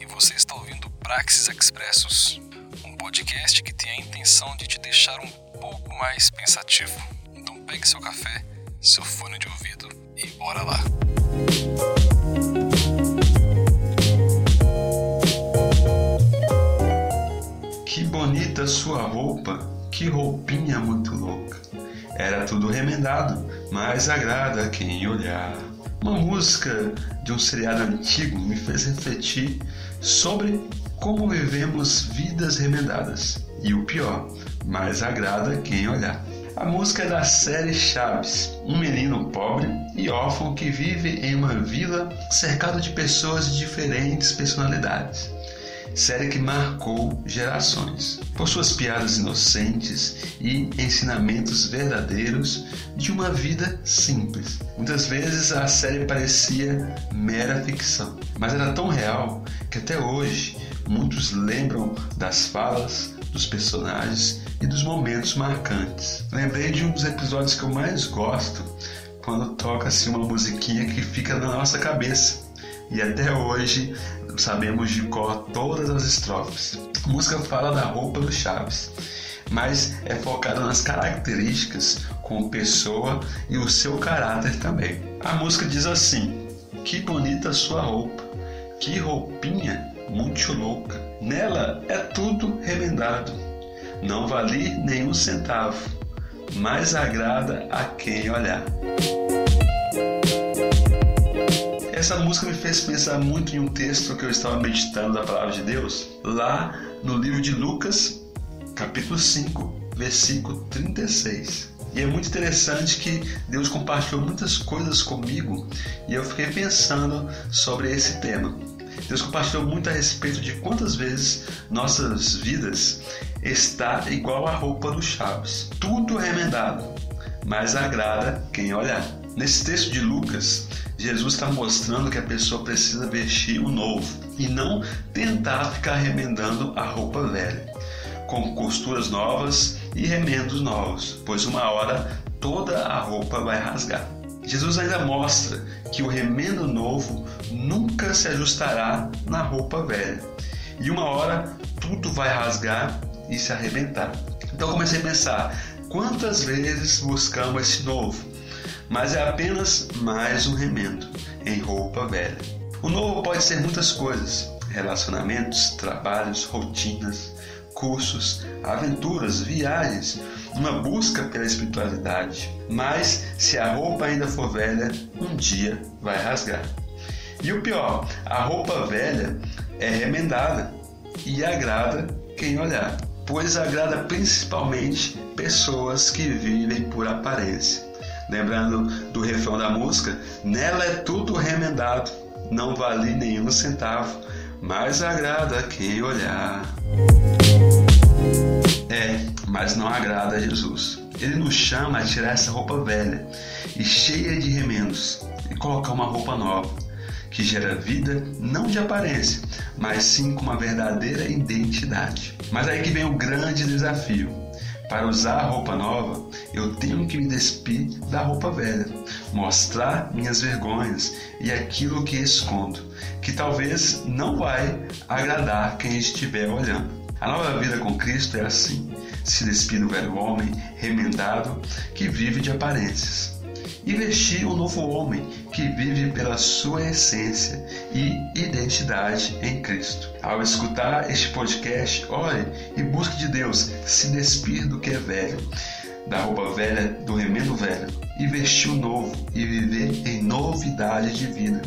E você está ouvindo Praxis Expressos, um podcast que tem a intenção de te deixar um pouco mais pensativo. Então pegue seu café, seu fone de ouvido e bora lá. Que bonita sua roupa, que roupinha muito louca. Era tudo remendado, mas agrada quem olhar. Uma música de um seriado antigo me fez refletir sobre como vivemos vidas remendadas. E o pior, mais agrada quem olhar. A música é da série Chaves, um menino pobre e órfão que vive em uma vila cercado de pessoas de diferentes personalidades série que marcou gerações por suas piadas inocentes e ensinamentos verdadeiros de uma vida simples. Muitas vezes a série parecia mera ficção, mas era tão real que até hoje muitos lembram das falas, dos personagens e dos momentos marcantes. Lembrei de um dos episódios que eu mais gosto quando toca-se uma musiquinha que fica na nossa cabeça e até hoje sabemos de cor todas as estrofes. A música fala da roupa do Chaves, mas é focada nas características como pessoa e o seu caráter também. A música diz assim: Que bonita sua roupa, que roupinha muito louca. Nela é tudo remendado, não vale nenhum centavo, mas agrada a quem olhar. Essa música me fez pensar muito em um texto que eu estava meditando da palavra de Deus, lá no livro de Lucas, capítulo 5, versículo 36. E é muito interessante que Deus compartilhou muitas coisas comigo e eu fiquei pensando sobre esse tema. Deus compartilhou muito a respeito de quantas vezes nossas vidas está igual a roupa do Chaves, tudo remendado, mas agrada quem olhar. Nesse texto de Lucas, Jesus está mostrando que a pessoa precisa vestir o novo e não tentar ficar remendando a roupa velha, com costuras novas e remendos novos, pois uma hora toda a roupa vai rasgar. Jesus ainda mostra que o remendo novo nunca se ajustará na roupa velha, e uma hora tudo vai rasgar e se arrebentar. Então comecei a pensar: quantas vezes buscamos esse novo? Mas é apenas mais um remendo em roupa velha. O novo pode ser muitas coisas: relacionamentos, trabalhos, rotinas, cursos, aventuras, viagens, uma busca pela espiritualidade. Mas se a roupa ainda for velha, um dia vai rasgar. E o pior, a roupa velha é remendada e agrada quem olhar, pois agrada principalmente pessoas que vivem por aparência. Lembrando do refrão da música, nela é tudo remendado, não vale nenhum centavo, mas agrada quem olhar. É, mas não agrada a Jesus. Ele nos chama a tirar essa roupa velha e cheia de remendos e colocar uma roupa nova, que gera vida não de aparência, mas sim com uma verdadeira identidade. Mas aí que vem o grande desafio para usar a roupa nova, eu tenho que me despir da roupa velha, mostrar minhas vergonhas e aquilo que escondo, que talvez não vai agradar quem estiver olhando. A nova vida com Cristo é assim: se despir do velho homem remendado que vive de aparências e vestir um novo homem que vive pela sua essência e identidade em Cristo. Ao escutar este podcast, ore e busque de Deus se despir do que é velho, da roupa velha, do remendo velho, e vestir o novo e viver em novidade de vida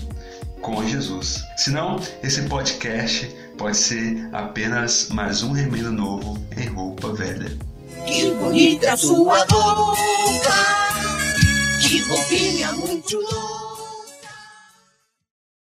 com Jesus. Senão, esse podcast pode ser apenas mais um remendo novo em roupa velha. Que bonita sua roupa! Que roupinha muito louca.